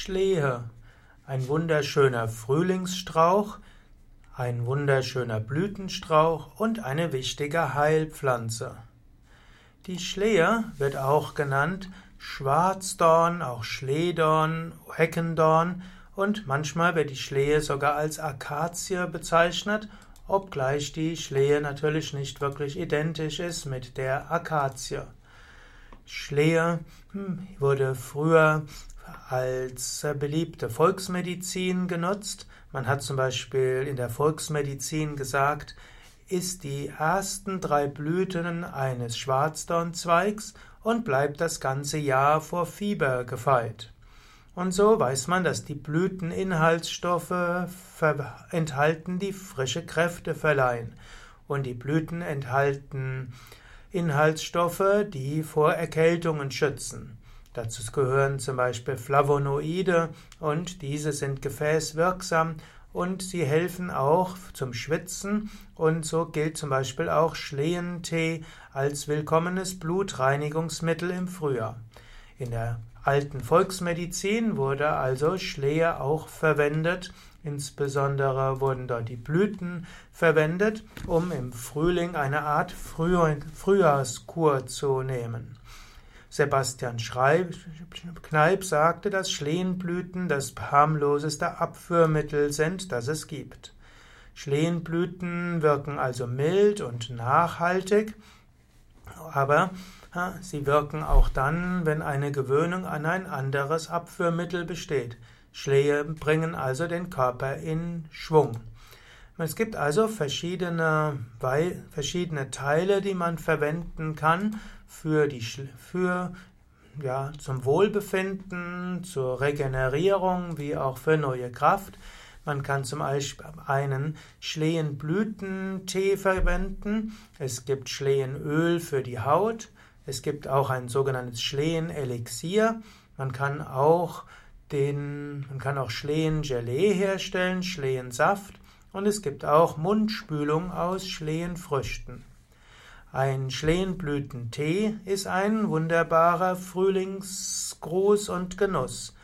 Schlehe, ein wunderschöner Frühlingsstrauch, ein wunderschöner Blütenstrauch und eine wichtige Heilpflanze. Die Schlehe wird auch genannt Schwarzdorn, auch Schlehdorn, Heckendorn und manchmal wird die Schlehe sogar als Akazie bezeichnet, obgleich die Schlehe natürlich nicht wirklich identisch ist mit der Akazie. Schlehe hm, wurde früher als beliebte Volksmedizin genutzt. Man hat zum Beispiel in der Volksmedizin gesagt, isst die ersten drei Blüten eines Schwarzdornzweigs und bleibt das ganze Jahr vor Fieber gefeit. Und so weiß man, dass die Blüteninhaltsstoffe enthalten, die frische Kräfte verleihen. Und die Blüten enthalten Inhaltsstoffe, die vor Erkältungen schützen. Dazu gehören zum Beispiel Flavonoide und diese sind gefäßwirksam und sie helfen auch zum Schwitzen und so gilt zum Beispiel auch Schlehentee als willkommenes Blutreinigungsmittel im Frühjahr. In der alten Volksmedizin wurde also Schlehe auch verwendet, insbesondere wurden dort die Blüten verwendet, um im Frühling eine Art Frühjahrskur zu nehmen. Sebastian Kneip sagte, dass Schlehenblüten das harmloseste Abführmittel sind, das es gibt. Schlehenblüten wirken also mild und nachhaltig, aber sie wirken auch dann, wenn eine Gewöhnung an ein anderes Abführmittel besteht. Schlehe bringen also den Körper in Schwung. Es gibt also verschiedene, verschiedene Teile, die man verwenden kann für die, für, ja, zum Wohlbefinden, zur Regenerierung, wie auch für neue Kraft. Man kann zum Beispiel einen Schlehenblütentee verwenden. Es gibt Schlehenöl für die Haut. Es gibt auch ein sogenanntes Schlehenelixier. Man kann auch den, man kann auch Schlehengelee herstellen, Schlehensaft. Und es gibt auch Mundspülung aus Schlehenfrüchten. Ein Schlehenblütentee ist ein wunderbarer Frühlingsgruß und Genuss.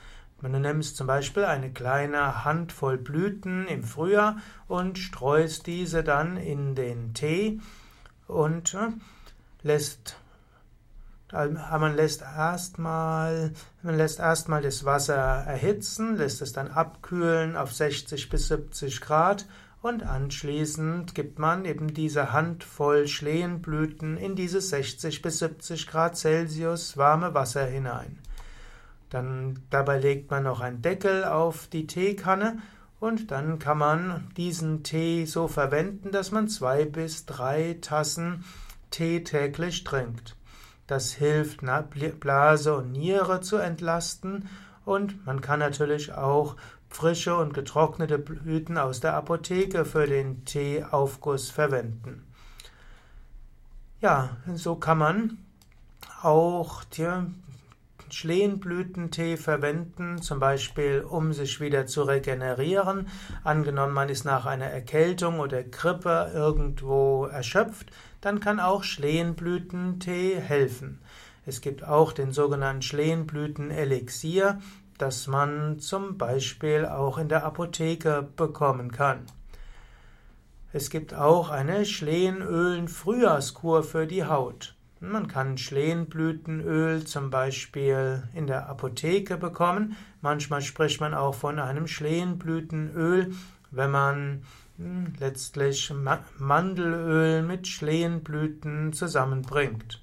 Du nimmst zum Beispiel eine kleine Handvoll Blüten im Frühjahr und streust diese dann in den Tee und äh, lässt man lässt erstmal, man lässt erstmal das Wasser erhitzen, lässt es dann abkühlen auf 60 bis 70 Grad und anschließend gibt man eben diese Handvoll Schlehenblüten in dieses 60 bis 70 Grad Celsius warme Wasser hinein. Dann dabei legt man noch einen Deckel auf die Teekanne und dann kann man diesen Tee so verwenden, dass man zwei bis drei Tassen Tee täglich trinkt. Das hilft, Blase und Niere zu entlasten und man kann natürlich auch frische und getrocknete Blüten aus der Apotheke für den Teeaufguss verwenden. Ja, so kann man auch ja, Schlehenblütentee verwenden, zum Beispiel um sich wieder zu regenerieren. Angenommen, man ist nach einer Erkältung oder Grippe irgendwo erschöpft, dann kann auch Schlehenblütentee helfen. Es gibt auch den sogenannten Schlehenblütenelixier, das man zum Beispiel auch in der Apotheke bekommen kann. Es gibt auch eine Schlehenölen-Frühjahrskur für die Haut. Man kann Schlehenblütenöl zum Beispiel in der Apotheke bekommen. Manchmal spricht man auch von einem Schlehenblütenöl, wenn man hm, letztlich Mandelöl mit Schlehenblüten zusammenbringt.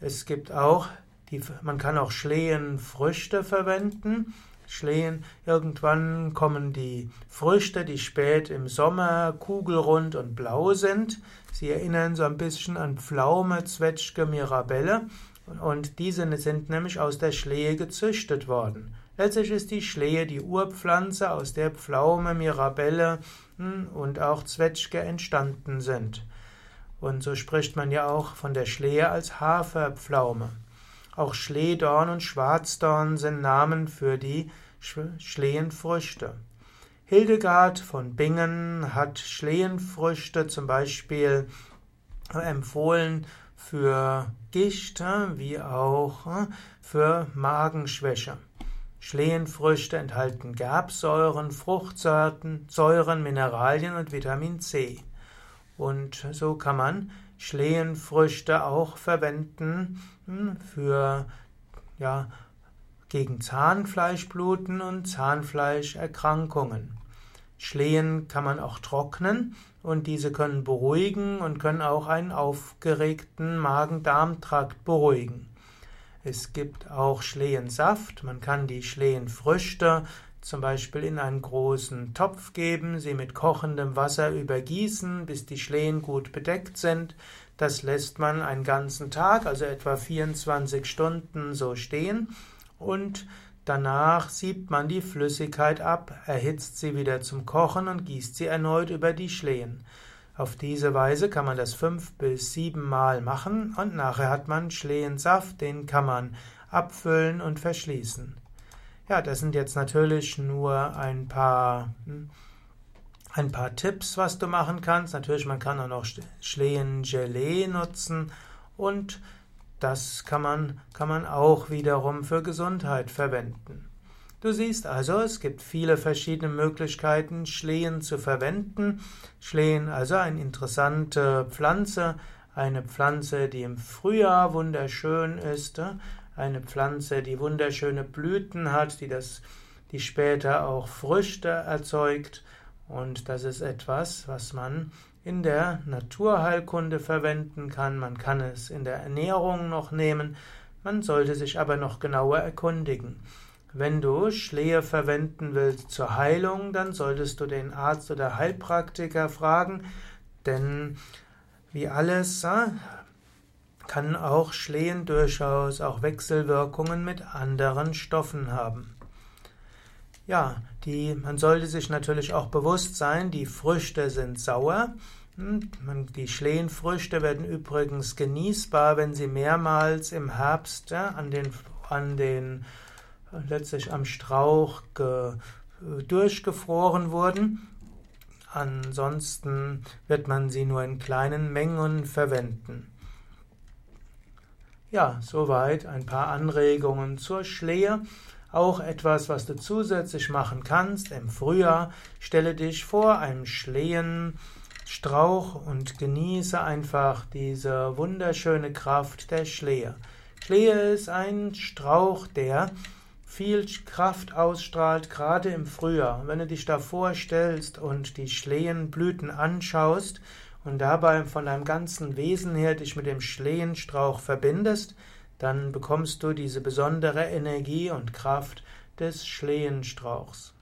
Es gibt auch, die, man kann auch Schlehenfrüchte verwenden. Schlehen, irgendwann kommen die Früchte, die spät im Sommer kugelrund und blau sind. Sie erinnern so ein bisschen an Pflaume, Zwetschge, Mirabelle. Und diese sind nämlich aus der Schlehe gezüchtet worden. Letztlich ist die Schlehe die Urpflanze, aus der Pflaume, Mirabelle hm, und auch Zwetschge entstanden sind. Und so spricht man ja auch von der Schlehe als Haferpflaume. Auch Schlehdorn und Schwarzdorn sind Namen für die Schlehenfrüchte. Hildegard von Bingen hat Schlehenfrüchte zum Beispiel empfohlen für Gicht wie auch für Magenschwäche. Schlehenfrüchte enthalten Gerbsäuren, Fruchtsäuren, Säuren, Mineralien und Vitamin C. Und so kann man Schlehenfrüchte auch verwenden hm, für ja, gegen Zahnfleischbluten und Zahnfleischerkrankungen. Schlehen kann man auch trocknen und diese können beruhigen und können auch einen aufgeregten Magen-Darm-Trakt beruhigen. Es gibt auch Schlehensaft. Man kann die Schlehenfrüchte zum Beispiel in einen großen Topf geben, sie mit kochendem Wasser übergießen, bis die Schlehen gut bedeckt sind. Das lässt man einen ganzen Tag, also etwa 24 Stunden so stehen und danach siebt man die Flüssigkeit ab, erhitzt sie wieder zum Kochen und gießt sie erneut über die Schlehen. Auf diese Weise kann man das fünf bis sieben Mal machen und nachher hat man Schlehensaft, den kann man abfüllen und verschließen. Ja, das sind jetzt natürlich nur ein paar, hm, ein paar Tipps, was du machen kannst. Natürlich, man kann auch noch Schlehengelee nutzen und das kann man, kann man auch wiederum für Gesundheit verwenden. Du siehst also, es gibt viele verschiedene Möglichkeiten, Schlehen zu verwenden. Schlehen, also eine interessante Pflanze, eine Pflanze, die im Frühjahr wunderschön ist, eine Pflanze, die wunderschöne Blüten hat, die, das, die später auch Früchte erzeugt. Und das ist etwas, was man in der Naturheilkunde verwenden kann. Man kann es in der Ernährung noch nehmen. Man sollte sich aber noch genauer erkundigen. Wenn du Schlehe verwenden willst zur Heilung, dann solltest du den Arzt oder Heilpraktiker fragen, denn wie alles äh, kann auch Schlehen durchaus auch Wechselwirkungen mit anderen Stoffen haben. Ja, die, man sollte sich natürlich auch bewusst sein, die Früchte sind sauer. Hm, die Schlehenfrüchte werden übrigens genießbar, wenn sie mehrmals im Herbst ja, an den, an den letztlich am Strauch ge, durchgefroren wurden. Ansonsten wird man sie nur in kleinen Mengen verwenden. Ja, soweit ein paar Anregungen zur Schlehe. Auch etwas, was du zusätzlich machen kannst im Frühjahr. Stelle dich vor einem Schlehenstrauch und genieße einfach diese wunderschöne Kraft der Schlehe. Schlehe ist ein Strauch, der viel Kraft ausstrahlt, gerade im Frühjahr. Wenn du dich da vorstellst und die Schlehenblüten anschaust und dabei von deinem ganzen Wesen her dich mit dem Schlehenstrauch verbindest, dann bekommst du diese besondere Energie und Kraft des Schlehenstrauchs.